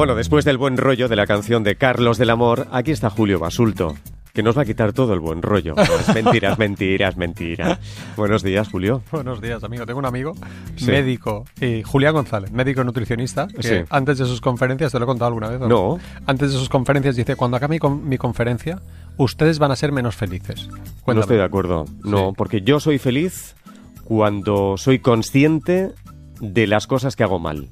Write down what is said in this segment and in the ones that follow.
Bueno, después del buen rollo de la canción de Carlos del Amor, aquí está Julio Basulto, que nos va a quitar todo el buen rollo. Es mentiras, mentiras, mentiras. Buenos días, Julio. Buenos días, amigo. Tengo un amigo Sí. médico, y Julián González, médico nutricionista, que Sí. antes de sus conferencias, ¿te lo he contado alguna vez? o No. Antes de sus conferencias dice, cuando acabe mi, con- mi conferencia, ustedes van a ser menos felices. No estoy de acuerdo. No, Sí. porque yo soy feliz cuando soy consciente de las cosas que hago mal.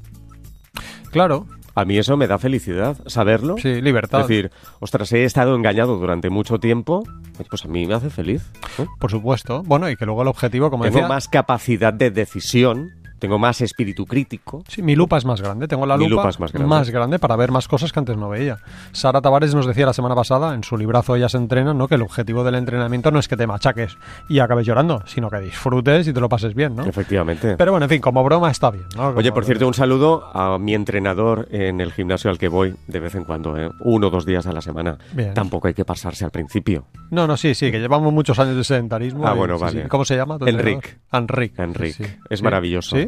Claro, A mí eso me da felicidad, saberlo. sí, libertad. Es decir, ostras, he estado engañado durante mucho tiempo, pues a mí me hace feliz. ¿no? por supuesto. Bueno, y que luego el objetivo, como Tengo decía... más capacidad de decisión, tengo más espíritu crítico. Sí, mi lupa es más grande. Tengo la lupa, lupa es más grande. para ver más cosas que antes no veía. Sara Tavares nos decía la semana pasada, en su librazo Ellas entrenan, ¿no? que el objetivo del entrenamiento no es que te machaques y acabes llorando, sino que disfrutes y te lo pases bien, ¿no? Efectivamente. Pero bueno, en fin, como broma está bien, ¿no? Oye, por cierto, un saludo a mi entrenador en el gimnasio al que voy de vez en cuando, ¿eh? uno o dos días a la semana. Bien. Tampoco hay que pasarse al principio. No, no, sí, sí, que llevamos muchos años de sedentarismo. Ah, y- bueno, sí, vale. sí. ¿Cómo se llama? Enric. Enric. Enric, sí, es maravilloso. ¿Sí?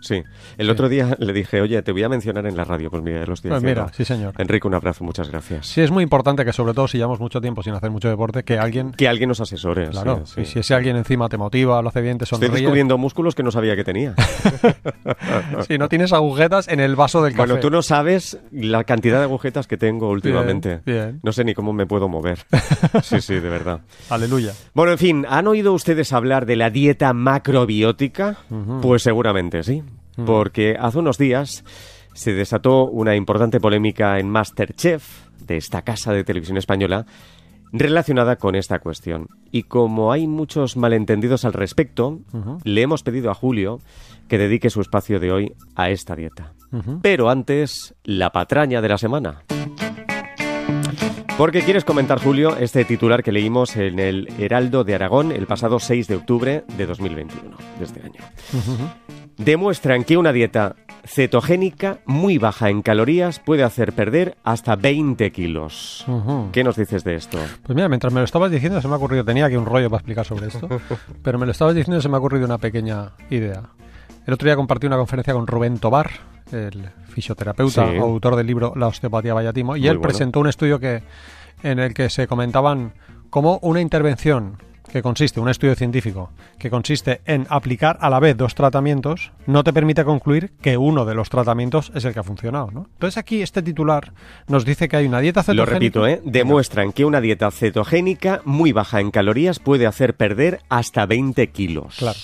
Sí. El otro día le dije, oye, te voy a mencionar en la radio. Pues mira, ya lo estoy Pues mira, sí, señor. Enrique, un abrazo, muchas gracias. Sí, es muy importante que sobre todo si llevamos mucho tiempo sin hacer mucho deporte, que alguien... Que alguien nos asesore. Claro, sí, y sí. si ese alguien encima te motiva, lo hace bien, te Estoy sonríe... descubriendo músculos que no sabía que tenía. Si no tienes agujetas en el vaso del café. Bueno, tú no sabes la cantidad de agujetas que tengo últimamente. bien. No sé ni cómo me puedo mover. Sí, sí, de verdad. Aleluya. Bueno, en fin, ¿han oído ustedes hablar de la dieta macrobiótica? Pues seguramente sí, porque hace unos días se desató una importante polémica en Masterchef de esta casa de televisión española relacionada con esta cuestión. Y como hay muchos malentendidos al respecto, le hemos pedido a Julio que dedique su espacio de hoy a esta dieta. Pero antes, la patraña de la semana. Porque quieres comentar, Julio, este titular que leímos en el Heraldo de Aragón el pasado 6 de octubre de 2021, de este año. Demuestran que una dieta cetogénica muy baja en calorías puede hacer perder hasta 20 kilos. ¿Qué nos dices de esto? Pues mira, mientras me lo estabas diciendo se me ha ocurrido, tenía aquí un rollo para explicar sobre esto, pero me lo estabas diciendo y se me ha ocurrido una pequeña idea. El otro día compartí una conferencia con Rubén Tobar, el fisioterapeuta, Sí. autor del libro La osteopatía Vallatimo, y Muy él bueno. presentó un estudio que, en el que se comentaban cómo una intervención que consiste, un estudio científico, que consiste en aplicar a la vez dos tratamientos, no te permite concluir que uno de los tratamientos es el que ha funcionado, ¿no? Entonces aquí este titular nos dice que hay una dieta Lo cetogénica... repito, ¿eh? Demuestran que una dieta cetogénica muy baja en calorías puede hacer perder hasta 20 kilos. Claro.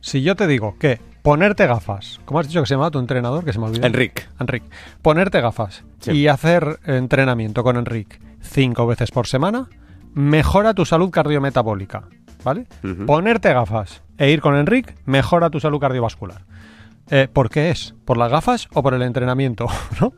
Si yo te digo que ponerte gafas, ¿cómo has dicho que se llama tu entrenador? Que se me olvidó. Enric. Enric. Ponerte gafas Sí. y hacer entrenamiento con Enric cinco veces por semana mejora tu salud cardiometabólica, ¿vale? Ponerte gafas e ir con Enric mejora tu salud cardiovascular. Eh, ¿Por qué es? ¿Por las gafas o por el entrenamiento? ¿no?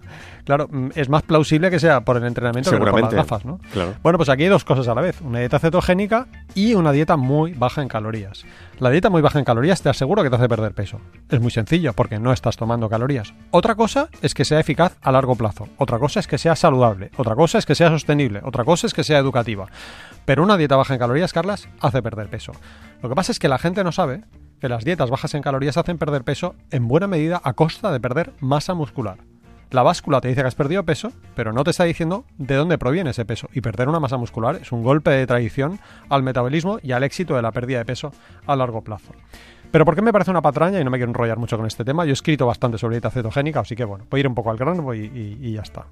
Claro, mm, es más plausible que sea por el entrenamiento que por las gafas, ¿no? Claro. Bueno, pues aquí hay dos cosas a la vez, una dieta cetogénica y una dieta muy baja en calorías. La dieta muy baja en calorías te aseguro que te hace perder peso. Es muy sencillo porque no estás tomando calorías. Otra cosa es que sea eficaz a largo plazo. Otra cosa es que sea saludable. Otra cosa es que sea sostenible. Otra cosa es que sea educativa. Pero una dieta baja en calorías, Carlas, hace perder peso. Lo que pasa es que la gente no sabe que las dietas bajas en calorías hacen perder peso en buena medida a costa de perder masa muscular. La báscula te dice que has perdido peso, pero no te está diciendo de dónde proviene ese peso. Y perder una masa muscular es un golpe de traición al metabolismo y al éxito de la pérdida de peso a largo plazo. Pero ¿por qué me parece una patraña? Y no me quiero enrollar mucho con este tema. Yo he escrito bastante sobre dieta cetogénica, así que bueno, voy a ir un poco al grano y, y- ya está.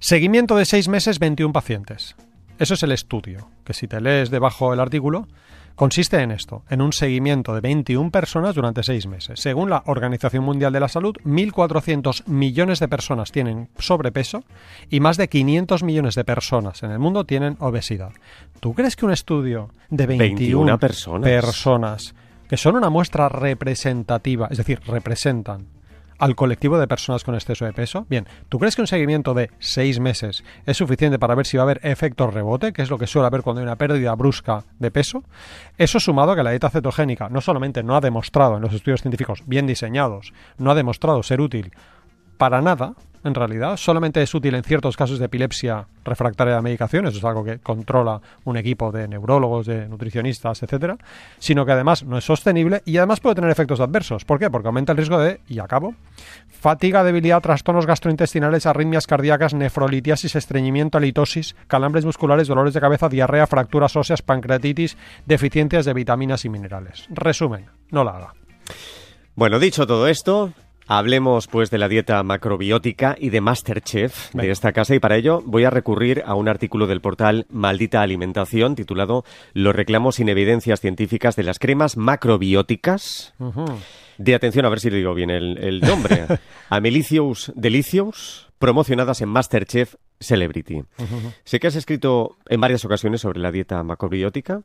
Seguimiento de 6 meses, 21 pacientes. Eso es el estudio, que si te lees debajo el artículo, consiste en esto, en un seguimiento de 21 personas durante 6 meses. Según la Organización Mundial de la Salud, 1.400 millones de personas tienen sobrepeso y más de 500 millones de personas en el mundo tienen obesidad. ¿Tú crees que un estudio de 21, 21 personas. personas, que son una muestra representativa, es decir, representan al colectivo de personas con exceso de peso? Bien, ¿tú crees que un seguimiento de seis meses es suficiente para ver si va a haber efecto rebote, que es lo que suele haber cuando hay una pérdida brusca de peso? Eso sumado a que la dieta cetogénica no solamente no ha demostrado en los estudios científicos bien diseñados, no ha demostrado ser útil para nada, en realidad. Solamente es útil en ciertos casos de epilepsia refractaria a la medicación, eso es algo que controla un equipo de neurólogos, de nutricionistas, etcétera, sino que además no es sostenible y además puede tener efectos adversos. ¿Por qué? Porque aumenta el riesgo de, y acabo, fatiga, debilidad, trastornos gastrointestinales, arritmias cardíacas, nefrolitiasis, estreñimiento, halitosis, calambres musculares, dolores de cabeza, diarrea, fracturas óseas, pancreatitis, deficiencias de vitaminas y minerales. Resumen, no la haga. Bueno, dicho todo esto, Hablemos pues de la dieta macrobiótica y de Masterchef de esta casa y para ello voy a recurrir a un artículo del portal Maldita Alimentación titulado Los reclamos sin evidencias científicas de las cremas macrobióticas. De atención a ver si le digo bien el, nombre. Amelicious Delicious, promocionadas en Masterchef Celebrity. Sé que has escrito en varias ocasiones sobre la dieta macrobiótica,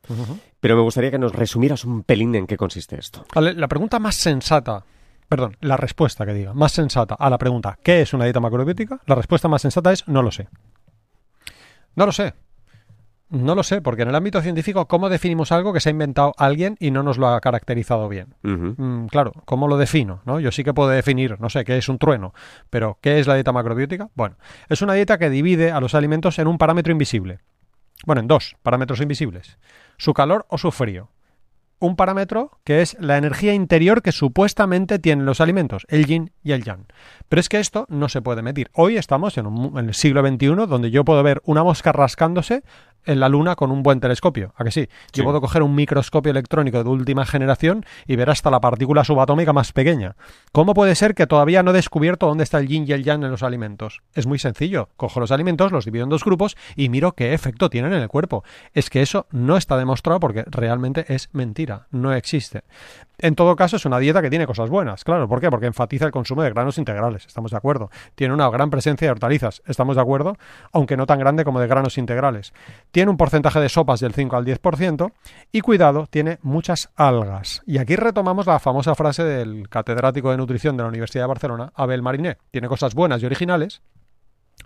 pero me gustaría que nos resumieras un pelín en qué consiste esto. la pregunta más sensata perdón, la respuesta que diga, más sensata a la pregunta ¿qué es una dieta macrobiótica? La respuesta más sensata es no lo sé. No lo sé. No lo sé, porque en el ámbito científico, ¿cómo definimos algo que se ha inventado alguien y no nos lo ha caracterizado bien? Mm, claro, ¿cómo lo defino? ¿no? Yo sí que puedo definir, no sé, qué es un trueno, pero ¿qué es la dieta macrobiótica? Bueno, es una dieta que divide a los alimentos en un parámetro invisible. Bueno, en dos parámetros invisibles. Su calor o su frío un parámetro que es la energía interior que supuestamente tienen los alimentos, el yin y el yang. Pero es que esto no se puede medir. Hoy estamos en, en el siglo XXI donde yo puedo ver una mosca rascándose en la Luna con un buen telescopio. ¿A que sí? Yo puedo coger un microscopio electrónico de última generación y ver hasta la partícula subatómica más pequeña. ¿Cómo puede ser que todavía no he descubierto dónde está el yin y el yang en los alimentos? Es muy sencillo. Cojo los alimentos, los divido en dos grupos y miro qué efecto tienen en el cuerpo. Es que eso no está demostrado porque realmente es mentira. No existe. En todo caso, es una dieta que tiene cosas buenas, claro. ¿Por qué? Porque enfatiza el consumo de granos integrales, estamos de acuerdo. Tiene una gran presencia de hortalizas, estamos de acuerdo, aunque no tan grande como de granos integrales. Tiene un porcentaje de sopas del 5 al 10% y, cuidado, tiene muchas algas. Y aquí retomamos la famosa frase del catedrático de nutrición de la Universidad de Barcelona, Abel Mariné. Tiene cosas buenas y originales,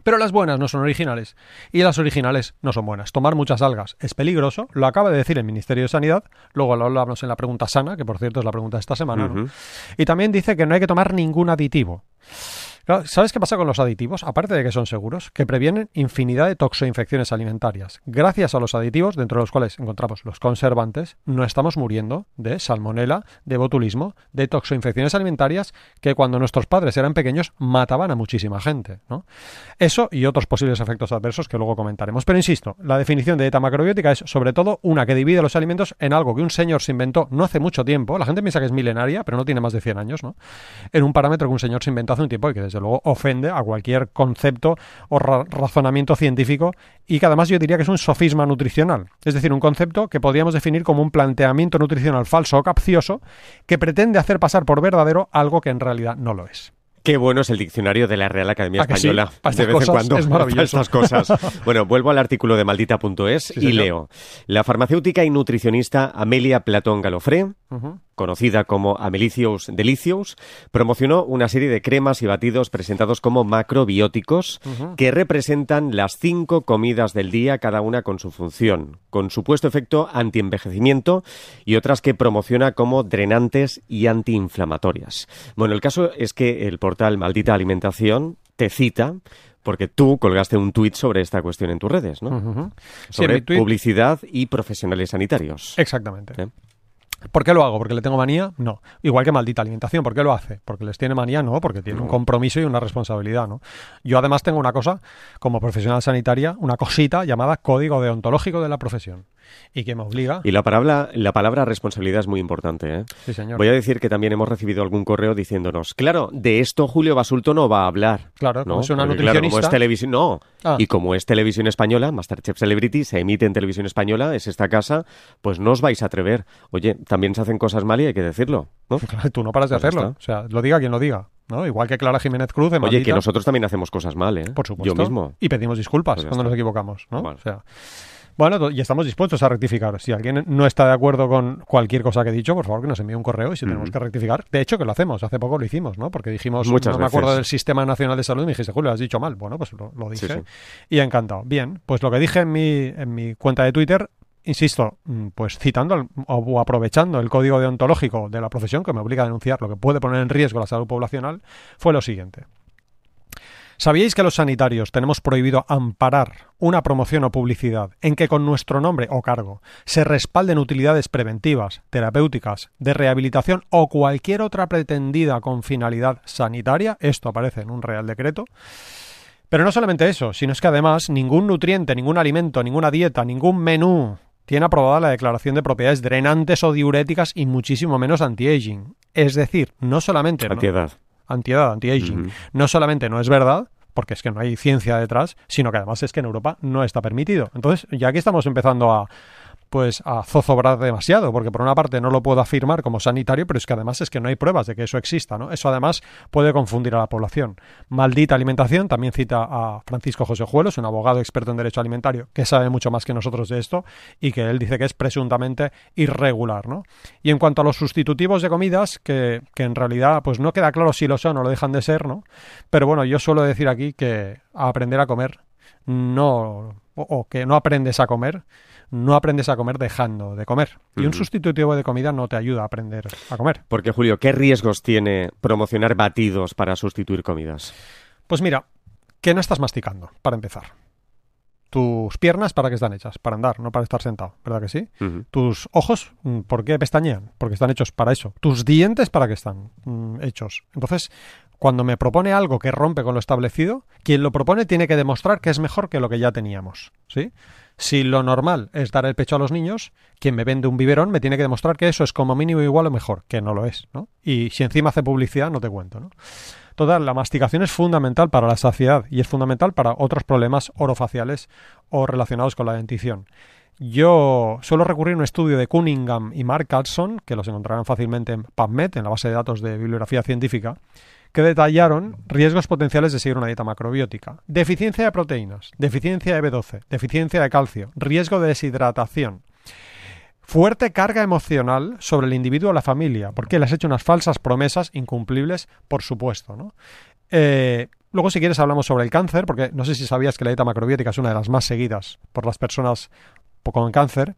pero las buenas no son originales y las originales no son buenas. Tomar muchas algas es peligroso, lo acaba de decir el Ministerio de Sanidad, luego lo hablamos en la pregunta sana, que por cierto es la pregunta de esta semana, Y también dice que no hay que tomar ningún aditivo. ¿Sabes qué pasa con los aditivos? Aparte de que son seguros, que previenen infinidad de toxoinfecciones alimentarias. Gracias a los aditivos, dentro de los cuales encontramos los conservantes, no estamos muriendo de salmonela, de botulismo, de toxoinfecciones alimentarias que cuando nuestros padres eran pequeños mataban a muchísima gente. ¿no? Eso y otros posibles efectos adversos que luego comentaremos. Pero insisto, la definición de dieta macrobiótica es sobre todo una que divide los alimentos en algo que un señor se inventó no hace mucho tiempo. La gente piensa que es milenaria, pero no tiene más de 100 años, ¿no? En un parámetro que un señor se inventó hace un tiempo y que desde luego ofende a cualquier concepto o razonamiento científico y que además yo diría que es un sofisma nutricional, es decir, un concepto que podríamos definir como un planteamiento nutricional falso o capcioso que pretende hacer pasar por verdadero algo que en realidad no lo es. Qué bueno es el diccionario de la Real Academia Española. de vez en cuando. Es maravilloso. Estas cosas. bueno, vuelvo al artículo de maldita.es y leo. La farmacéutica y nutricionista Amelia Platón Galofré conocida como Amelicious Delicious, promocionó una serie de cremas y batidos presentados como macrobióticos que representan las cinco comidas del día, cada una con su función, con supuesto efecto antienvejecimiento y otras que promociona como drenantes y antiinflamatorias. Bueno, el caso es que el portal Maldita Alimentación te cita porque tú colgaste un tuit sobre esta cuestión en tus redes, ¿no? Sobre publicidad y profesionales sanitarios. Exactamente. ¿Eh? ¿Por qué lo hago? ¿Porque le tengo manía? No. Igual que maldita alimentación. ¿Por qué lo hace? ¿Porque les tiene manía? No, porque tiene un compromiso y una responsabilidad, ¿no? Yo además tengo una cosa, como profesional sanitaria, una cosita llamada código deontológico de la profesión y que me obliga. Y la palabra, la palabra responsabilidad es muy importante. ¿eh? Sí, señor. Voy a decir que también hemos recibido algún correo diciéndonos, claro, de esto Julio Basulto no va a hablar. Claro, ¿no? es una nutricionista. como es televisión, no. Ah. Y como es televisión española, Masterchef Celebrity se emite en televisión española, es esta casa, pues no os vais a atrever. Oye, también se hacen cosas mal y hay que decirlo. ¿no? Claro, tú no paras de pues hacerlo. O sea, lo diga quien lo diga. ¿no? Igual que Clara Jiménez Cruz. Oye, que nosotros también hacemos cosas mal, ¿eh? Por supuesto. Yo mismo. Y pedimos disculpas pues cuando nos equivocamos, ¿no? O sea. Bueno, y estamos dispuestos a rectificar. Si alguien no está de acuerdo con cualquier cosa que he dicho, por favor que nos envíe un correo y si tenemos que rectificar. De hecho, que lo hacemos. Hace poco lo hicimos, ¿no? Porque dijimos, Muchas no me acuerdo del Sistema Nacional de Salud y me dijiste, Julio, has dicho mal. Bueno, pues lo, dije y encantado. Bien, pues lo que dije en mi, en mi cuenta de Twitter insisto, mm, pues citando o aprovechando el código deontológico de la profesión que me obliga a denunciar lo que puede poner en riesgo la salud poblacional, fue lo siguiente. ¿Sabíais que los sanitarios tenemos prohibido amparar una promoción o publicidad en que con nuestro nombre o cargo se respalden utilidades preventivas, terapéuticas, de rehabilitación o cualquier otra pretendida con finalidad sanitaria? Esto aparece en un Real Decreto. Pero no solamente eso, sino es que además ningún nutriente, ningún alimento, ninguna dieta, ningún menú tiene aprobada la declaración de propiedades drenantes o diuréticas y muchísimo menos anti-aging. Es decir, no solamente... Antiedad. Antiedad, anti-aging. No solamente no es verdad, porque es que no hay ciencia detrás, sino que además es que en Europa no está permitido. Entonces, ya aquí estamos empezando a pues a zozobrar demasiado, porque por una parte no lo puedo afirmar como sanitario, pero es que además es que no hay pruebas de que eso exista, ¿no? Eso además puede confundir a la población. Maldita alimentación, también cita a Francisco José Juelos, un abogado experto en derecho alimentario, que sabe mucho más que nosotros de esto y que él dice que es presuntamente irregular, ¿no? Y en cuanto a los sustitutivos de comidas, que, que en realidad pues no queda claro si lo son o lo dejan de ser, ¿no? Pero bueno, yo suelo decir aquí que aprender a comer no o que no aprendes a comer, no aprendes a comer dejando de comer. Y un sustitutivo de comida no te ayuda a aprender a comer. Porque, Julio, ¿qué riesgos tiene promocionar batidos para sustituir comidas? Pues mira, que no estás masticando, para empezar. Tus piernas, ¿para qué están hechas? Para andar, no para estar sentado, ¿verdad que sí? Tus ojos, mm, ¿por qué pestañean? Porque están hechos para eso. Tus dientes, ¿para qué están mm, hechos? Entonces, cuando me propone algo que rompe con lo establecido, quien lo propone tiene que demostrar que es mejor que lo que ya teníamos, ¿sí? Si lo normal es dar el pecho a los niños, quien me vende un biberón me tiene que demostrar que eso es como mínimo igual o mejor, que no lo es, ¿no? Y si encima hace publicidad, no te cuento, ¿no? Total, la masticación es fundamental para la saciedad y es fundamental para otros problemas orofaciales o relacionados con la dentición. Yo suelo recurrir a un estudio de Cunningham y Mark Carlson, que los encontrarán fácilmente en PubMed, en la base de datos de bibliografía científica, que detallaron riesgos potenciales de seguir una dieta macrobiótica. Deficiencia de proteínas, deficiencia de B12, deficiencia de calcio, riesgo de deshidratación, Fuerte carga emocional sobre el individuo o la familia, porque le has hecho unas falsas promesas incumplibles, por supuesto. ¿no? Eh, luego, si quieres, hablamos sobre el cáncer, porque no sé si sabías que la dieta macrobiótica es una de las más seguidas por las personas con cáncer,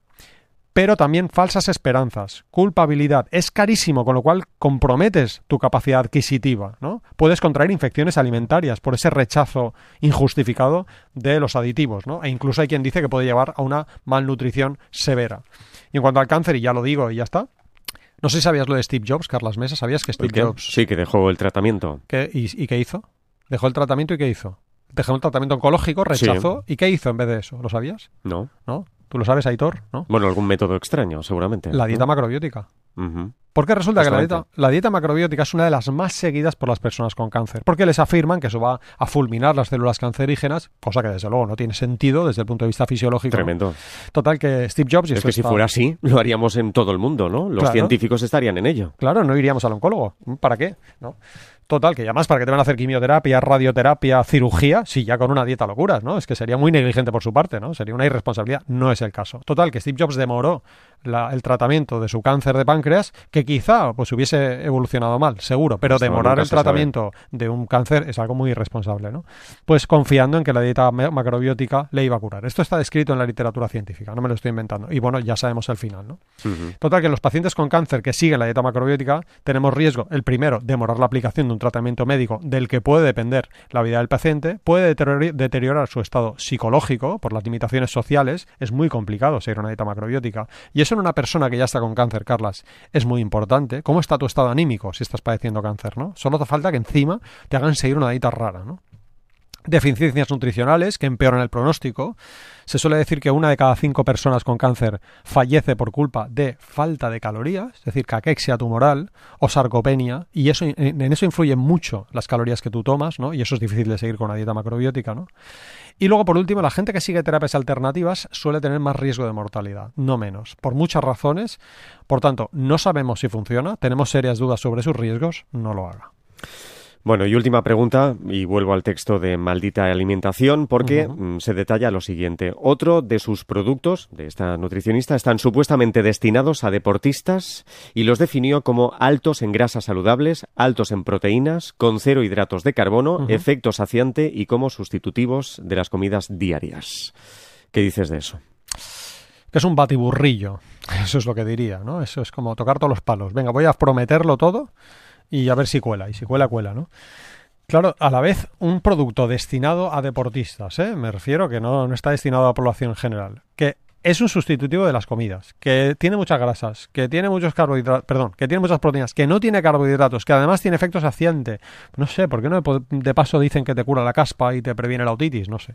pero también falsas esperanzas, culpabilidad. Es carísimo, con lo cual comprometes tu capacidad adquisitiva. ¿no? Puedes contraer infecciones alimentarias por ese rechazo injustificado de los aditivos. ¿no? E incluso hay quien dice que puede llevar a una malnutrición severa. Y en cuanto al cáncer, y ya lo digo y ya está. No sé si sabías lo de Steve Jobs, Carlas Mesa. ¿Sabías que Steve ¿El? Jobs Sí, que dejó el tratamiento. ¿qué- y, y qué hizo? Dejó el tratamiento y qué hizo? Dejó un tratamiento oncológico, rechazó. ¿Y qué hizo en vez de eso? ¿Lo sabías? No. ¿No? ¿Tú lo sabes, Aitor? ¿No? Bueno, algún método extraño, seguramente. La dieta ¿no? macrobiótica. Ujú. Porque resulta que la dieta, la dieta macrobiótica es una de las más seguidas por las personas con cáncer. Porque les afirman que eso va a fulminar las células cancerígenas, cosa que desde luego no tiene sentido desde el punto de vista fisiológico. Tremendo. Total, que Steve Jobs... y Es que si está- fuera así, lo haríamos en todo el mundo, ¿no? Los Claro. científicos estarían en ello. Claro, no iríamos al oncólogo. ¿Para qué? ¿No? Total, que ya más para que te van a hacer quimioterapia, radioterapia, cirugía, si ya con una dieta locuras, ¿no? Es que sería muy negligente por su parte, ¿no? Sería una irresponsabilidad. No es el caso. Total, que Steve Jobs demoró la- el tratamiento de su cáncer de páncreas, que quizá pues hubiese evolucionado mal, seguro, pero Esto demorar el sabe. tratamiento de un cáncer es algo muy irresponsable, ¿no? Pues confiando en que la dieta ma- macrobiótica le iba a curar. Esto está descrito en la literatura científica, no me lo estoy inventando. Y bueno, ya sabemos el final, ¿no? Total, que en los pacientes con cáncer que siguen la dieta macrobiótica tenemos riesgo, el primero, demorar la aplicación de un tratamiento médico del que puede depender la vida del paciente, puede deteriorar su estado psicológico por las limitaciones sociales, es muy complicado seguir una dieta macrobiótica. Y eso en una persona que ya está con cáncer, Carlas, es muy importante. ¿Cómo está tu estado anímico si estás padeciendo cáncer, no? Solo hace falta que encima te hagan seguir una dieta rara, ¿no? Deficiencias nutricionales que empeoran el pronóstico. Se suele decir que una de cada cinco personas con cáncer fallece por culpa de falta de calorías, es decir, caquexia tumoral o sarcopenia, y eso, en eso influyen mucho las calorías que tú tomas, ¿no? Y eso es difícil de seguir con una dieta macrobiótica, ¿no? Y luego, por último, la gente que sigue terapias alternativas suele tener más riesgo de mortalidad, no menos, por muchas razones. Por tanto, no sabemos si funciona, tenemos serias dudas sobre sus riesgos, no lo haga. Bueno, y última pregunta, y vuelvo al texto de Maldita Alimentación, porque mm, se detalla lo siguiente. Otro de sus productos, de esta nutricionista, están supuestamente destinados a deportistas y los definió como altos en grasas saludables, altos en proteínas, con cero hidratos de carbono, efecto saciante y como sustitutivos de las comidas diarias. ¿Qué dices de eso? que es un batiburrillo. Eso es lo que diría, ¿no? Eso es como tocar todos los palos. Venga, voy a prometerlo todo y a ver si cuela. Y si cuela, cuela, ¿no? Claro, a la vez un producto destinado a deportistas, ¿eh? me refiero que no, no está destinado a la población en general, que es un sustitutivo de las comidas, que tiene muchas grasas, que tiene muchos carbohidratos, perdón, que tiene muchas proteínas, que no tiene carbohidratos, que además tiene efecto saciante. No sé, ¿por qué no de paso dicen que te cura la caspa y te previene la otitis? No sé.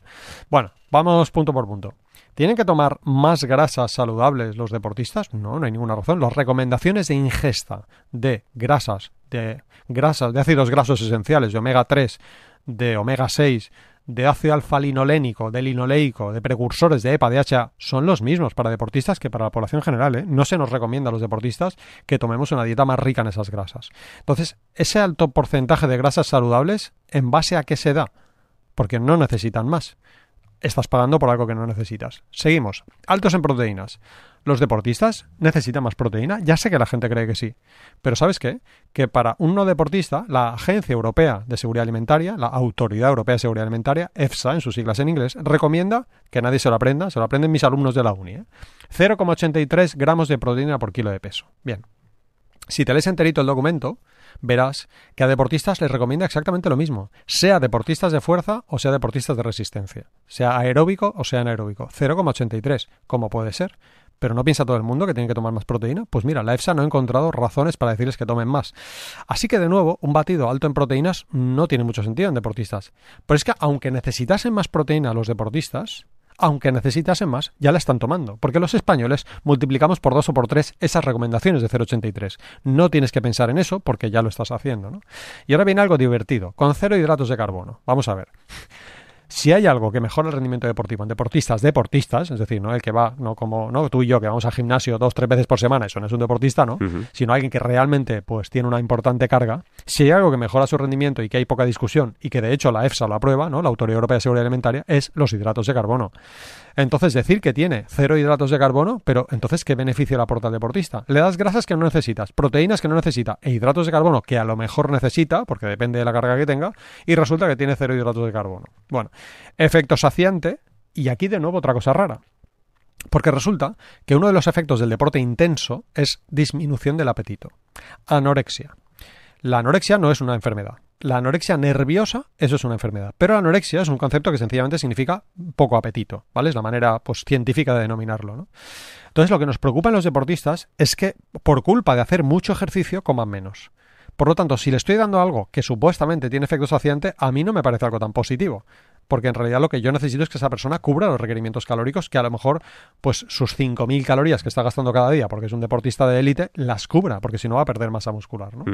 Bueno, vamos punto por punto. ¿Tienen que tomar más grasas saludables los deportistas? No, no hay ninguna razón. Las recomendaciones de ingesta de grasas, de grasas, de ácidos grasos esenciales, de omega 3, de omega 6, de ácido alfa-linolénico, de linoleico, de precursores de EPA, DHA, son los mismos para deportistas que para la población general. ¿eh? No se nos recomienda a los deportistas que tomemos una dieta más rica en esas grasas. Entonces, ese alto porcentaje de grasas saludables, ¿en base a qué se da? Porque no necesitan más. Estás pagando por algo que no necesitas. Seguimos. Altos en proteínas. ¿Los deportistas necesitan más proteína? Ya sé que la gente cree que sí. Pero ¿sabes qué? Que para un no deportista, la Agencia Europea de Seguridad Alimentaria, la Autoridad Europea de Seguridad Alimentaria, EFSA en sus siglas en inglés, recomienda que nadie se lo aprenda, se lo aprenden mis alumnos de la uni. 0,83 ¿eh? gramos de proteína por kilo de peso. Bien. Si te lees enterito el documento, verás que a deportistas les recomienda exactamente lo mismo, sea deportistas de fuerza o sea deportistas de resistencia, sea aeróbico o sea anaeróbico. 0,83. ¿Cómo puede ser? Pero no piensa todo el mundo que tiene que tomar más proteína. Pues mira, la EFSA no ha encontrado razones para decirles que tomen más. Así que de nuevo, un batido alto en proteínas no tiene mucho sentido en deportistas. Pero es que aunque necesitasen más proteína los deportistas, aunque necesitasen más, ya la están tomando. Porque los españoles multiplicamos por dos o por tres esas recomendaciones de 0,83. No tienes que pensar en eso porque ya lo estás haciendo. ¿no? Y ahora viene algo divertido, con cero hidratos de carbono. Vamos a ver. Si hay algo que mejora el rendimiento deportivo en deportistas, deportistas, es decir, no el que va, no como no tú y yo que vamos al gimnasio dos, tres veces por semana, eso no es un deportista, ¿no? Sino alguien que realmente pues tiene una importante carga. Si hay algo que mejora su rendimiento y que hay poca discusión y que de hecho la EFSA lo aprueba, ¿no? La Autoridad Europea de Seguridad Alimentaria, es los hidratos de carbono. Entonces, decir que tiene cero hidratos de carbono, pero entonces, ¿qué beneficio le aporta al deportista? Le das grasas que no necesitas, proteínas que no necesita e hidratos de carbono que a lo mejor necesita, porque depende de la carga que tenga, y resulta que tiene cero hidratos de carbono. Bueno, efecto saciante, y aquí de nuevo otra cosa rara. Porque resulta que uno de los efectos del deporte intenso es disminución del apetito. Anorexia. La anorexia no es una enfermedad la anorexia nerviosa, eso es una enfermedad. Pero la anorexia es un concepto que sencillamente significa poco apetito, ¿vale? Es la manera pues, científica de denominarlo, ¿no? Entonces, lo que nos preocupa en los deportistas es que por culpa de hacer mucho ejercicio coman menos. Por lo tanto, si le estoy dando algo que supuestamente tiene efecto saciante, a mí no me parece algo tan positivo porque en realidad lo que yo necesito es que esa persona cubra los requerimientos calóricos, que a lo mejor pues sus 5.000 calorías que está gastando cada día, porque es un deportista de élite, las cubra, porque si no va a perder masa muscular. ¿no?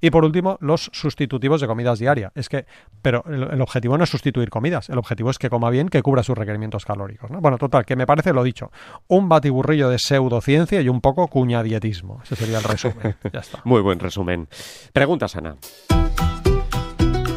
Y por último, los sustitutivos de comidas diarias. Es que, pero el, objetivo no es sustituir comidas, el objetivo es que coma bien, que cubra sus requerimientos calóricos. ¿no? Bueno, total, que me parece lo dicho, un batiburrillo de pseudociencia y un poco cuñadietismo. Ese sería el resumen. ya está. Muy buen resumen. Preguntas, Ana.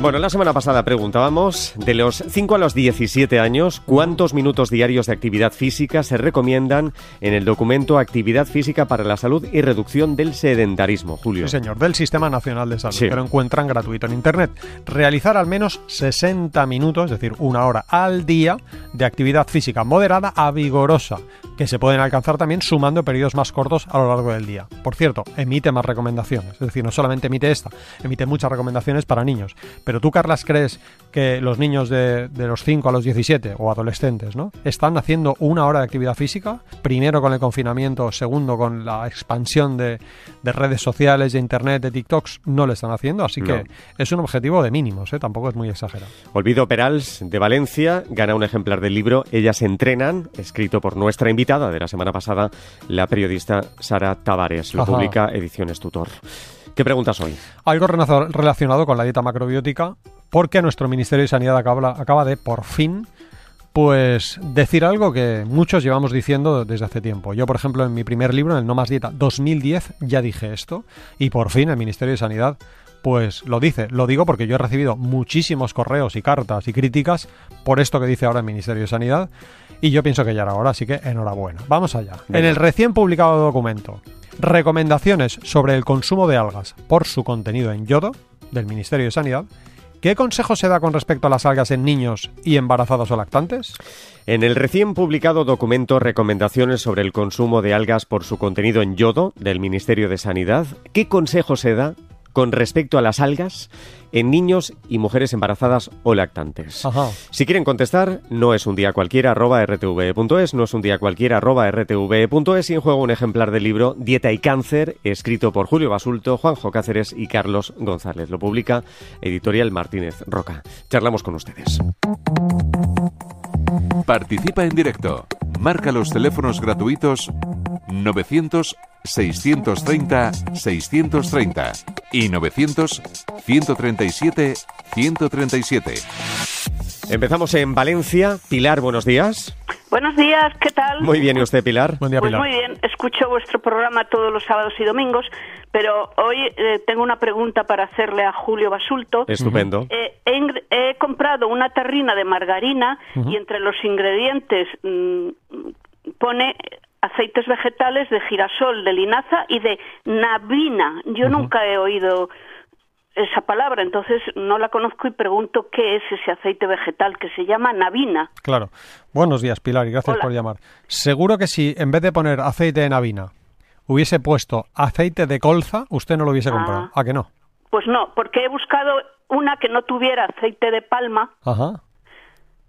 Bueno, la semana pasada preguntábamos, de los 5 a los 17 años, ¿cuántos minutos diarios de actividad física se recomiendan en el documento Actividad Física para la Salud y Reducción del Sedentarismo, Julio? Sí, señor, del Sistema Nacional de Salud, que lo encuentran gratuito en Internet. Realizar al menos 60 minutos, es decir, una hora al día, de actividad física moderada a vigorosa, que se pueden alcanzar también sumando periodos más cortos a lo largo del día. Por cierto, emite más recomendaciones, es decir, no solamente emite esta, emite muchas recomendaciones para niños, pero tú, Carlas, crees que los niños de, los 5 a los 17 o adolescentes, ¿no? Están haciendo una hora de actividad física, primero con el confinamiento, segundo con la expansión de, redes sociales, de internet, de TikToks, no lo están haciendo, así que es un objetivo de mínimos, ¿eh? tampoco es muy exagerado. Olvido Perals de Valencia gana un ejemplar del libro Ellas entrenan, escrito por nuestra invitada de la semana pasada, la periodista Sara Tavares. Lo publica Ediciones Tutor. ¿Qué preguntas hoy? Algo relacionado con la dieta macrobiótica, porque nuestro Ministerio de Sanidad acaba, de, por fin, pues decir algo que muchos llevamos diciendo desde hace tiempo. Yo, por ejemplo, en mi primer libro, en el No Más Dieta 2010, ya dije esto, y por fin el Ministerio de Sanidad pues lo dice. Lo digo porque yo he recibido muchísimos correos y cartas y críticas por esto que dice ahora el Ministerio de Sanidad y yo pienso que ya era hora, así que enhorabuena. Vamos allá. En el recién publicado documento Recomendaciones sobre el consumo de algas por su contenido en yodo del Ministerio de Sanidad. ¿Qué consejo se da con respecto a las algas en niños y embarazados o lactantes? En el recién publicado documento Recomendaciones sobre el consumo de algas por su contenido en yodo del Ministerio de Sanidad, ¿qué consejo se da con respecto a las algas en niños y mujeres embarazadas o lactantes. Ajá. Si quieren contestar, no es un día cualquiera arroba rtv.es, no es un día cualquiera arroba rtv.es y en juego un ejemplar del libro Dieta y Cáncer, escrito por Julio Basulto, Juanjo Cáceres y Carlos González. Lo publica Editorial Martínez Roca. Charlamos con ustedes. Participa en directo. Marca los teléfonos gratuitos 900 630 630 y 900 137 137. Empezamos en Valencia. Pilar, buenos días. Buenos días, ¿qué tal? Muy bien, ¿y usted, Pilar? Buen día, Pues Pilar. muy bien, escucho vuestro programa todos los sábados y domingos, pero hoy eh, tengo una pregunta para hacerle a Julio Basulto. Estupendo. Eh, he, comprado una tarrina de margarina y entre los ingredientes mm, pone aceites vegetales de girasol, de linaza y de nabina. Yo nunca he oído esa palabra, entonces no la conozco y pregunto qué es ese aceite vegetal que se llama nabina. Claro. Buenos días, Pilar, y gracias Hola. por llamar. Seguro que si en vez de poner aceite de navina hubiese puesto aceite de colza, usted no lo hubiese Ah. comprado. ¿A que no? Pues no, porque he buscado una que no tuviera aceite de palma Ajá.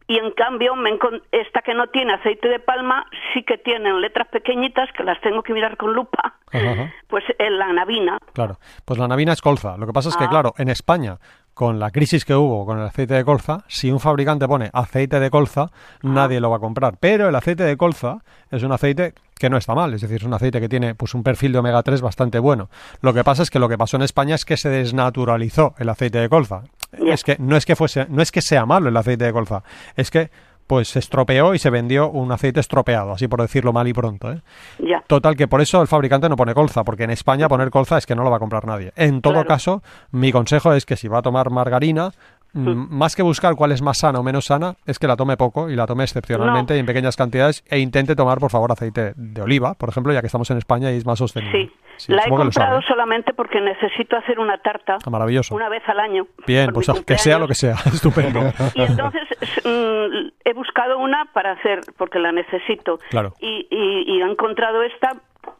Y en cambio me esta que no tiene aceite de palma sí que tienen letras pequeñitas que las tengo que mirar con lupa. Ajá, ajá. Pues en la navina. Claro. Pues la navina es colza. Lo que pasa es que, Ah. claro, en España, con la crisis que hubo con el aceite de colza, si un fabricante pone aceite de colza, nadie lo va a comprar. Pero el aceite de colza es un aceite que no está mal, es decir, es un aceite que tiene pues un perfil de omega 3 bastante bueno. Lo que pasa es que lo que pasó en España es que se desnaturalizó el aceite de colza. Es que no es que fuese, no es que sea malo el aceite de colza, es que pues se estropeó y se vendió un aceite estropeado, así por decirlo mal y pronto, ¿eh? Ya. Total, que por eso el fabricante no pone colza, porque en España poner colza es que no lo va a comprar nadie. En todo Claro. caso, mi consejo es que si va a tomar margarina, más que buscar cuál es más sana o menos sana, es que la tome poco y la tome excepcionalmente No. y en pequeñas cantidades e intente tomar, por favor, aceite de oliva, por ejemplo, ya que estamos en España y es más sostenible. Sí. la he comprado solamente porque necesito hacer una tarta Ah, maravilloso. una vez al año. Bien, pues que sea lo que sea, estupendo. Y entonces mm, he buscado una para hacer, porque la necesito. Claro. Y, y- y he encontrado esta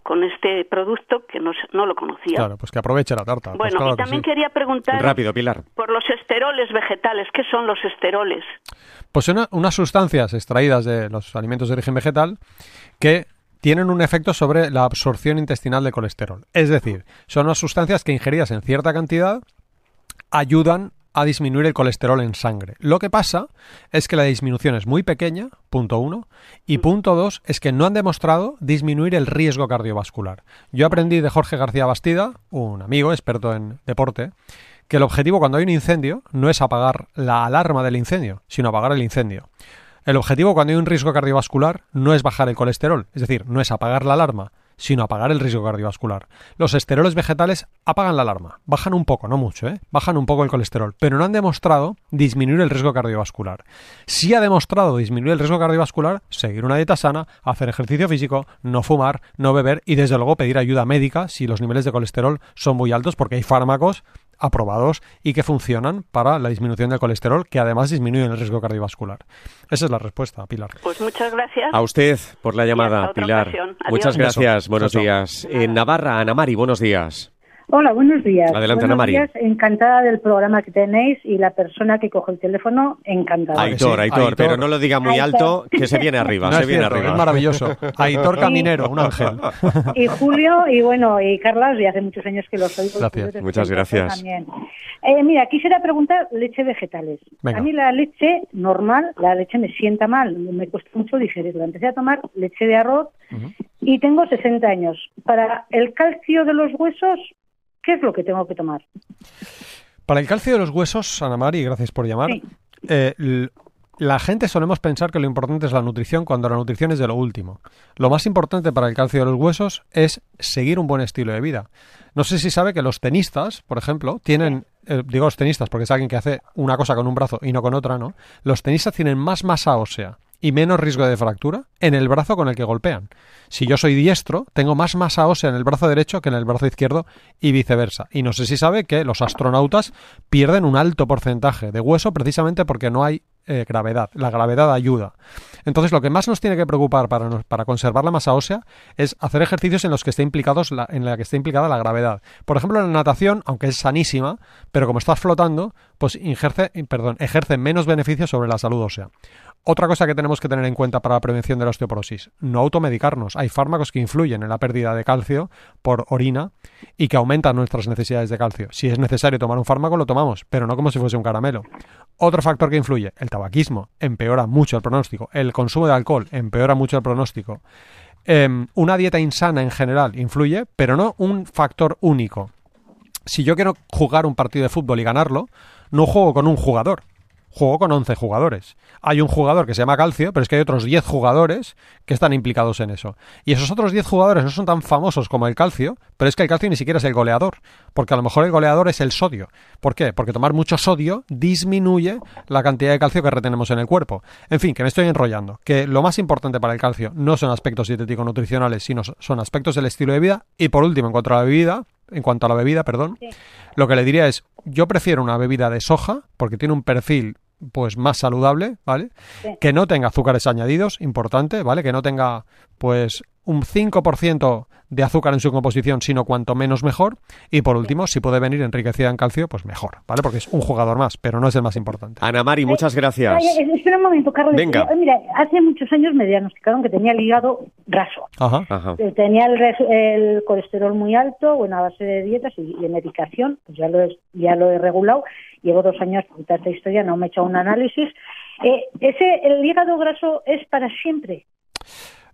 con este producto que no, no lo conocía. Claro, pues que aproveche la tarta. pues Bueno, claro y que también sí. quería preguntar Rápido, Pilar. por los esteroles vegetales. ¿Qué son los esteroles? Pues son una- unas sustancias extraídas de los alimentos de origen vegetal que tienen un efecto sobre la absorción intestinal de colesterol. Es decir, son unas sustancias que ingeridas en cierta cantidad ayudan a disminuir el colesterol en sangre. Lo que pasa es que la disminución es muy pequeña, punto uno, y punto dos es que no han demostrado disminuir el riesgo cardiovascular. Yo aprendí de Jorge García Bastida, un amigo experto en deporte, que el objetivo cuando hay un incendio no es apagar la alarma del incendio, sino apagar el incendio. El objetivo cuando hay un riesgo cardiovascular no es bajar el colesterol, es decir, no es apagar la alarma, sino apagar el riesgo cardiovascular. Los esteroles vegetales apagan la alarma, bajan un poco, no mucho, ¿eh? bajan un poco el colesterol, pero no han demostrado disminuir el riesgo cardiovascular. Si ha demostrado disminuir el riesgo cardiovascular, seguir una dieta sana, hacer ejercicio físico, no fumar, no beber y desde luego pedir ayuda médica si los niveles de colesterol son muy altos porque hay fármacos aprobados y que funcionan para la disminución del colesterol, que además disminuyen el riesgo cardiovascular. Esa es la respuesta, Pilar. Pues muchas gracias. A usted por la llamada, Pilar. Muchas gracias. Buenos días. En Navarra, Ana Mari, buenos días. Hola, buenos días. Adelante, buenos Ana María. días, encantada del programa que tenéis y la persona que coge el teléfono, encantada. Aitor, Aitor, Aitor. pero no lo diga muy Aitor. alto, que se viene arriba, No se viene cierto, arriba. es maravilloso. Aitor Caminero, un ángel. Y Julio, y bueno, y Carlos, y hace muchos años que los oigo. Gracias. Muchas gracias. También. Eh, mira, quisiera preguntar leche vegetales. Venga. A mí la leche normal, la leche me sienta mal, me cuesta mucho digerirla. Empecé a tomar leche de arroz y tengo 60 años. Para el calcio de los huesos, ¿qué es lo que tengo que tomar? Para el calcio de los huesos, Ana Mari, gracias por llamar. Sí. eh, la gente solemos pensar que lo importante es la nutrición cuando la nutrición es de lo último. Lo más importante para el calcio de los huesos es seguir un buen estilo de vida. No sé si sabe que los tenistas, por ejemplo, tienen, eh, digo los tenistas porque es alguien que hace una cosa con un brazo y no con otra, ¿no? Los tenistas tienen más masa ósea y menos riesgo de fractura en el brazo con el que golpean. Si yo soy diestro, tengo más masa ósea en el brazo derecho que en el brazo izquierdo y viceversa. Y no sé si sabe que los astronautas pierden un alto porcentaje de hueso precisamente porque no hay eh, gravedad. La gravedad ayuda. Entonces, lo que más nos tiene que preocupar para, para conservar la masa ósea es hacer ejercicios en los que esté implicados en la que esté implicada la gravedad. Por ejemplo, la natación, aunque es sanísima, pero como estás flotando, pues ejerce menos beneficios sobre la salud ósea. Otra cosa que tenemos que tener en cuenta para la prevención de la osteoporosis, no automedicarnos. Hay fármacos que influyen en la pérdida de calcio por orina y que aumentan nuestras necesidades de calcio. Si es necesario tomar un fármaco, lo tomamos, pero no como si fuese un caramelo. Otro factor que influye, el tabaquismo, empeora mucho el pronóstico. El consumo de alcohol empeora mucho el pronóstico. Em, una dieta insana en general influye, pero no un factor único. Si yo quiero jugar un partido de fútbol y ganarlo, no juego con un jugador, juego con 11 jugadores. Hay un jugador que se llama Calcio, pero es que hay otros 10 jugadores que están implicados en eso. Y esos otros 10 jugadores no son tan famosos como el Calcio, pero es que el Calcio ni siquiera es el goleador, porque a lo mejor el goleador es el sodio. ¿Por qué? Porque tomar mucho sodio disminuye la cantidad de calcio que retenemos en el cuerpo. En fin, que me estoy enrollando, que lo más importante para el calcio no son aspectos dietético-nutricionales, sino son aspectos del estilo de vida. Y por último, en cuanto a la bebida, en cuanto a la bebida, perdón, lo que le diría es, yo prefiero una bebida de soja porque tiene un perfil pues más saludable, ¿vale? Sí. Que no tenga azúcares añadidos, importante, ¿vale? Que no tenga pues un 5% de azúcar en su composición, sino cuanto menos mejor. Y por último, si puede venir enriquecida en calcio, pues mejor, ¿vale? Porque es un jugador más, pero no es el más importante. Ana Mari, muchas gracias. Ay, ay, espera un momento, Carlos. Venga. Yo- mira, hace muchos años me diagnosticaron que tenía el hígado graso. Ajá. Ajá. Eh, Tenía el, res- el colesterol muy alto, bueno, a base de dietas y, de medicación, pues ya lo, he, ya lo he regulado. Llevo dos años con esta historia, no me he hecho un análisis. Eh, ese, ¿El hígado graso es para siempre?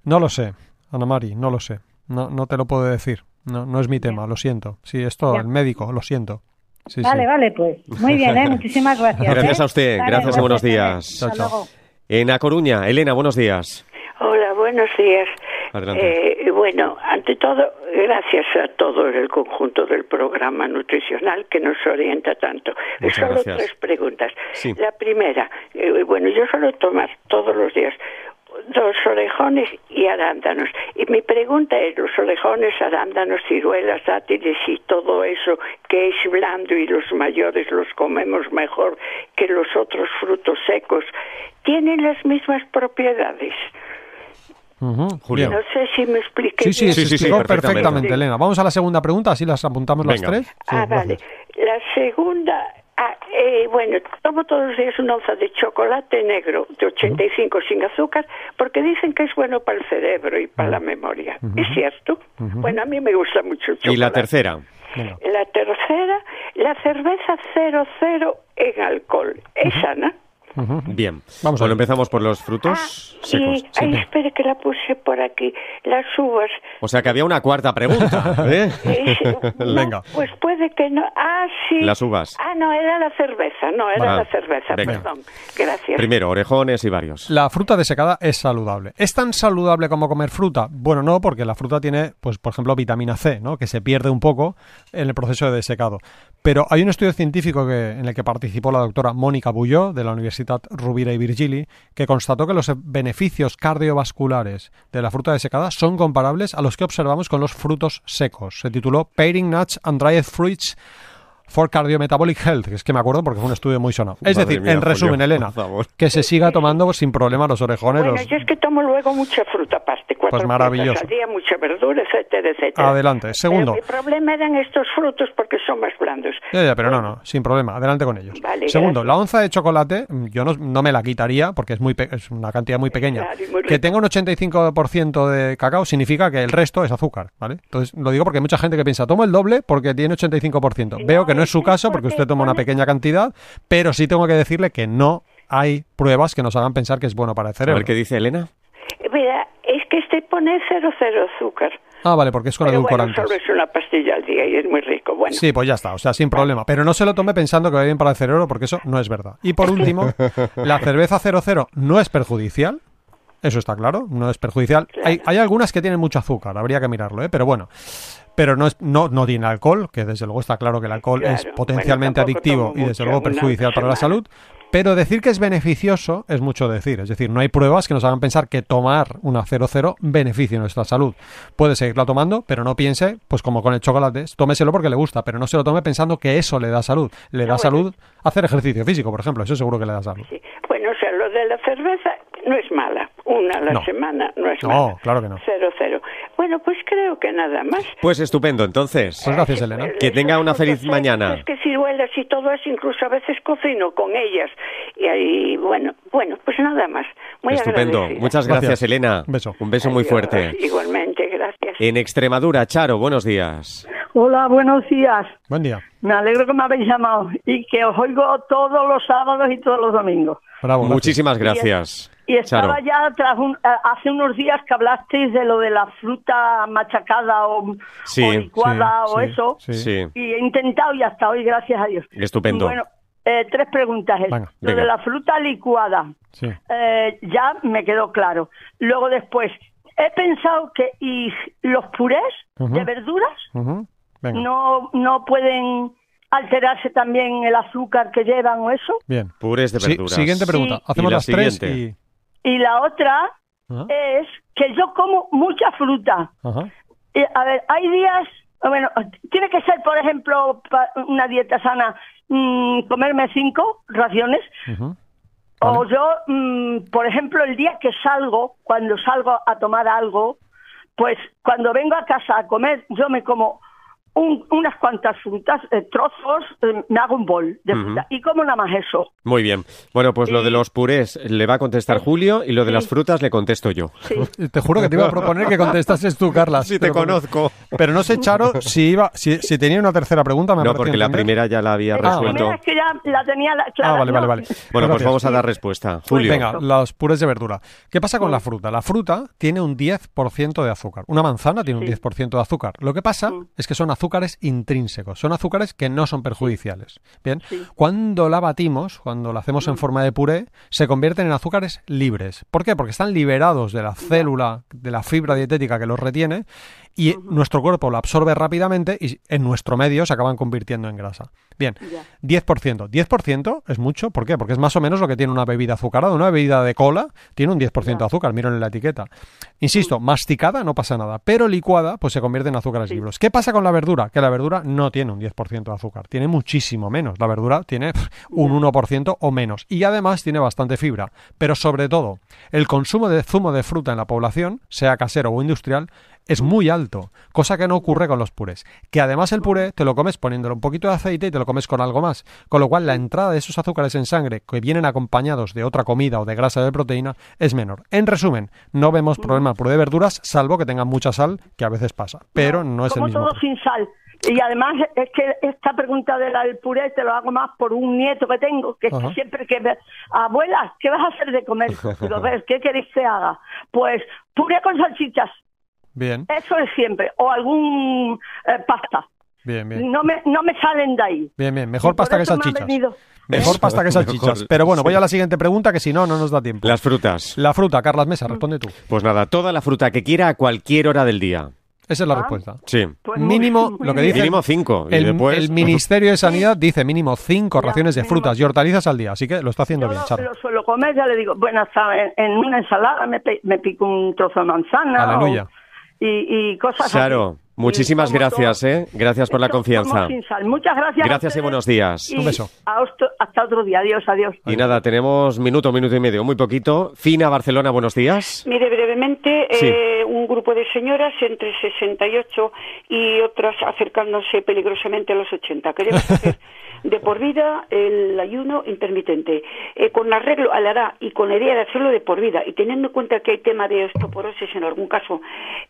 No lo sé, Ana Mari, no lo sé. No, no te lo puedo decir. No, no es mi tema, lo siento. Sí, esto, el médico, lo siento. Sí, vale, sí. vale, pues. Muy bien, ¿eh? Muchísimas gracias. Gracias ¿eh? a usted, Vale, gracias y buenos días. Chao, chao. En A Coruña, Elena, buenos días. Hola, buenos días. Adelante. Eh, bueno, ante todo, gracias a todo el conjunto del programa nutricional que nos orienta tanto. Muchas Solo gracias. tres preguntas. Sí. La primera, eh, bueno, yo suelo tomar todos los días dos orejones y arándanos. Y mi pregunta es, los orejones, arándanos, ciruelas, dátiles y todo eso que es blando y los mayores los comemos mejor que los otros frutos secos, ¿tienen las mismas propiedades? Julio. bien. No sé si me expliqué. Sí, sí, bien. Sí, sí, sí, perfectamente. perfectamente, Elena. Vamos a la segunda pregunta, así las apuntamos las tres. Sí, ah, vale. La segunda, ah, eh, bueno, tomo todos los días una onza de chocolate negro de 85 sin azúcar porque dicen que es bueno para el cerebro y para la memoria. ¿Es cierto? Bueno, a mí me gusta mucho el chocolate. Y la tercera. La tercera, la cerveza 00 en alcohol. ¿Es sana? Bien. Vamos bueno, empezamos por los Ah, frutos y, secos. ay, espere que la puse por aquí. Las uvas. O sea que había una cuarta pregunta. ¿eh? No, Venga. Pues puede que no. Ah, sí. Las uvas. Ah, no, era la cerveza. No, era Vale. la cerveza. Venga. Perdón. Gracias. Primero, orejones y varios. La fruta desecada es saludable. ¿Es tan saludable como comer fruta? Bueno, no, porque la fruta tiene, pues, por ejemplo, vitamina C, ¿no? Que se pierde un poco en el proceso de desecado. Pero hay un estudio científico en el que participó la doctora Mónica Bulló, de la Universidad Rovira y Virgili, que constató que los beneficios cardiovasculares de la fruta desecada son comparables a los que observamos con los frutos secos. Se tituló Pairing Nuts and Dried Fruits for Cardiometabolic Health, que es que me acuerdo porque fue un estudio muy sonado. Es Madre decir, mía, en resumen, Julio, Elena, que se siga tomando sin problema los orejones. Bueno, los- yo es que tomo luego mucha fruta aparte, cuatro Pues maravilloso. al día, mucha verdura, etcétera, etcétera. Adelante. Segundo. Pero mi problema eran estos frutos porque son más blandos. Ya, ya, pero no, no, sin problema, adelante con ellos. Vale, Segundo, gracias. la onza de chocolate, mm, yo no, no me la quitaría porque es, muy pe- es una cantidad muy pequeña. Claro, y muy que tenga un 85% de cacao significa que el resto es azúcar, ¿vale? Entonces, lo digo porque hay mucha gente que piensa, tomo el doble porque tiene 85%. Veo que no es su caso porque usted toma una pequeña cantidad, pero sí tengo que decirle que no hay pruebas que nos hagan pensar que es bueno para el A cerebro. ver qué dice Elena. Eh, Mira, es que este pone cero, cero azúcar. Ah, vale, porque es con Pero bueno, edulcorantes. solo es una pastilla al día y es muy rico. Bueno, Sí, pues ya está, o sea, sin problema. Pero no se lo tome pensando que va bien para el cerebro, porque eso no es verdad. Y por último, la cerveza 00 no es perjudicial. Eso está claro, no es perjudicial. Hay, hay algunas que tienen mucho azúcar, habría que mirarlo, ¿eh? pero bueno. Pero no, es, no, no tiene alcohol, que desde luego está claro que el alcohol Claro, es potencialmente adictivo y desde luego perjudicial para la salud. Pero decir que es beneficioso es mucho decir. Es decir, no hay pruebas que nos hagan pensar que tomar una 00 beneficie nuestra salud. Puede seguirla tomando, pero no piense, pues como con el chocolate, tómeselo porque le gusta, pero no se lo tome pensando que eso le da salud. Le da bueno. salud hacer ejercicio físico, por ejemplo, eso seguro que le da salud. sí. bueno, o sea, de la cerveza no es mala. Una a la No. semana no es No, mala. claro que no. Cero, cero. Bueno, pues creo que nada más. Pues estupendo, entonces. Pues gracias, Elena. Que tenga una feliz frutas mañana. secas, que ciruelas y todo eso, incluso a veces cocino con ellas. Y ahí, bueno, bueno, pues nada más. Muy Estupendo. agradecida. Muchas gracias, Gracias. Elena. Un beso. Un beso muy Adiós. fuerte. Igualmente, gracias. En Extremadura, Charo, buenos días. Hola, buenos días. Buen día. Me alegro que me habéis llamado y que os oigo todos los sábados y todos los domingos. Bravo. gracias. Muchísimas gracias. Y estaba Charo. ya tras un- eh, hace unos días que hablasteis de lo de la fruta machacada o, Sí, o licuada Sí, o sí, eso. Y he intentado y hasta hoy, gracias a Dios. estupendo. Bueno, eh, tres preguntas. es. Venga, lo de la fruta licuada, Sí. eh, ya me quedó claro. Luego después, he pensado que y los purés de verduras no, no pueden alterarse también el azúcar que llevan o eso. Bien. Purés de Sí, verduras. siguiente pregunta. Sí. Hacemos Y la las tres siguiente. y... Y la otra Ajá. es que yo como mucha fruta. Ajá. Y, a ver, hay días, bueno, tiene que ser, por ejemplo, una dieta sana, mm, comerme cinco raciones. O yo, mm, por ejemplo, el día que salgo, cuando salgo a tomar algo, pues cuando vengo a casa a comer, yo me como un- unas cuantas frutas, eh, trozos, eh, me hago un bol de fruta y como nada más eso. Muy bien. Bueno, pues lo de los purés le va a contestar Julio y lo de las frutas le contesto yo. Sí. Te juro que te iba a proponer que contestases tú, Carla. Sí, te Pero- conozco. Pero no sé, Charo, si iba, si, si tenía una tercera pregunta. Me No, porque la entender. primera ya la había Ah, La resuelto. primera es que ya la tenía la, clara. Ah, vale, vale, vale. Bueno, pues Gracias. vamos a dar respuesta. Julio. Venga, los purés de verdura. ¿Qué pasa con la fruta? La fruta tiene un 10% de azúcar. Una manzana tiene un Sí. 10% de azúcar. Lo que pasa Mm. es que son azúcares intrínsecos, son azúcares que no son perjudiciales. Bien, Sí. cuando la batimos, cuando la hacemos en forma de puré, se convierten en azúcares libres. ¿Por qué? Porque están liberados de la célula, de la fibra dietética que los retiene y nuestro cuerpo lo absorbe rápidamente y en nuestro medio se acaban convirtiendo en grasa. Bien, Ya. 10%. 10% es mucho, ¿por qué? Porque es más o menos lo que tiene una bebida azucarada. Una bebida de cola tiene un 10% de azúcar, miren en la etiqueta. Insisto, masticada no pasa nada, pero licuada pues se convierte en azúcares Sí. libres. ¿Qué pasa con la verdura? Que la verdura no tiene un 10% de azúcar, tiene muchísimo menos. La verdura tiene pff, un 1% o menos y además tiene bastante fibra. Pero sobre todo, el consumo de zumo de fruta en la población, sea casero o industrial, es muy alto, cosa que no ocurre con los purés. Que además el puré te lo comes poniéndole un poquito de aceite y te lo comes con algo más. Con lo cual la entrada de esos azúcares en sangre que vienen acompañados de otra comida o de grasa de proteína es menor. En resumen, no vemos problema al puré de verduras, salvo que tengan mucha sal, que a veces pasa. Pero no es el como mismo. todo sin sal. Y además es que esta pregunta del del puré te lo hago más por un nieto que tengo, que Ajá. siempre que me, abuela, ¿qué vas a hacer de comer? Digo, "Ves, ¿qué queréis que haga? Pues puré con salchichas, Bien, eso es siempre, o algún eh, pasta. bien, bien. No me, no me salen de ahí. Bien, bien. Mejor pasta que me salchichas. Mejor pasta que salchichas. Mejor, Pero bueno, sí. voy a la siguiente pregunta que si no, no nos da tiempo. Las frutas. La fruta, Carlas Mesa, responde tú. Pues nada, toda la fruta que quiera a cualquier hora del día. Esa es la Ah. respuesta. Sí. Pues Mínimo, muy lo que dice Mínimo cinco. Y el, después... el Ministerio de Sanidad dice mínimo cinco Ya, raciones de mínimo. frutas y hortalizas al día, así que lo está haciendo Yo bien, Charo. lo suelo comer, ya le digo, bueno, en, en una ensalada me, pico un trozo de manzana. Aleluya. o- y, y cosas así. Muchísimas Y gracias, todo- ¿eh? Gracias por la confianza. Muchas gracias. a Gracias y buenos días. Y Un beso. a hasta otro día. Adiós, adiós. Y nada, tenemos minuto, minuto y medio, muy poquito. Fina Barcelona, buenos días. Mire, brevemente, Sí. eh, un grupo de señoras entre 68 y otras acercándose peligrosamente a los 80. Queremos hacer de por vida el ayuno intermitente, eh, con arreglo al hará y con la idea de hacerlo de por vida, y teniendo en cuenta que hay tema de osteoporosis en algún caso,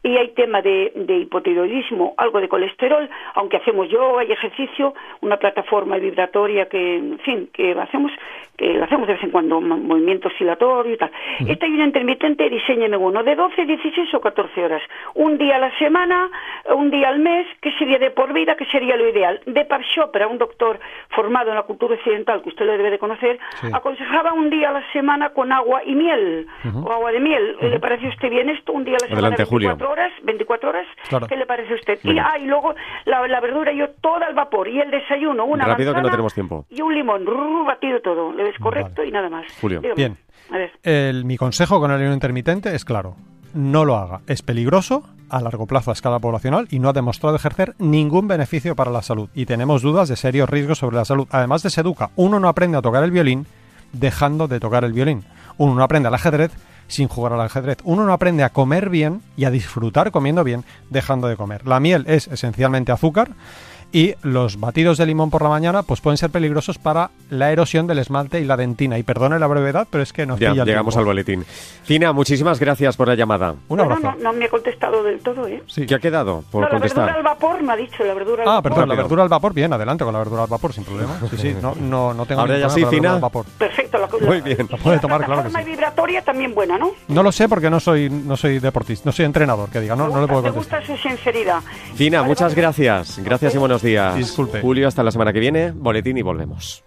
y hay tema de, de hipotiroidismo, algo de colesterol, aunque hacemos yoga y ejercicio, una plataforma vibratoria que, en fin, que hacemos, que hacemos de vez en cuando, mo- movimiento oscilatorio y tal. Este ayuno intermitente, diseñeme uno de 12, 16 o 14 horas. Un día a la semana, un día al mes, que sería de por vida, que sería lo ideal. De Chopra, un doctor formado en la cultura occidental, que usted lo debe de conocer, Sí. aconsejaba un día a la semana con agua y miel, o agua de miel. ¿Le parece a usted bien esto? Un día a la semana, Adelante, Julio. 24 horas, 24 horas. Claro. ¿Qué le parece usted? Y, ah, luego la, la verdura yo toda al vapor y el desayuno, una Rápido, que no manzana tenemos tiempo. Y un limón, rrr, batido todo. ¿Le es correcto? Y nada más. Julio. Dígame. Bien. A ver. El- mi consejo con el ayuno intermitente es claro. No lo haga. Es peligroso a largo plazo a escala poblacional y no ha demostrado ejercer ningún beneficio para la salud. Y tenemos dudas de serios riesgos sobre la salud. Además de seduca, uno no aprende a tocar el violín dejando de tocar el violín. Uno no aprende al ajedrez sin jugar al ajedrez. Uno no aprende a comer bien y a disfrutar comiendo bien dejando de comer. La miel es esencialmente azúcar y los batidos de limón por la mañana pues pueden ser peligrosos para la erosión del esmalte y la dentina. Y perdone la brevedad, pero es que nos Ya, pilla el llegamos tiempo. al boletín. Fina, muchísimas gracias por la llamada. Un Bueno, abrazo. no, no me ha contestado del todo, ¿eh? Sí. ¿Qué ha quedado por No, la verdura contestar? al vapor me ha dicho, la verdura al Ah, vapor. perdón, la verdura al vapor, bien, adelante con la verdura al vapor, sin problema. Sí, sí, no, no, no tengo Ahora ya sí, la Fina. al vapor. Perfecto. La, Muy la- bien. La puede la tomar, claro que sí. vibratoria también buena, ¿no? No lo sé porque no soy, no soy deportista, no soy entrenador, que diga, no, no le puedo me contestar. gusta su sinceridad. Fina, Vale, muchas vale. gracias. Gracias y buenos días. Disculpe. Julio, hasta la semana que viene. Boletín y volvemos.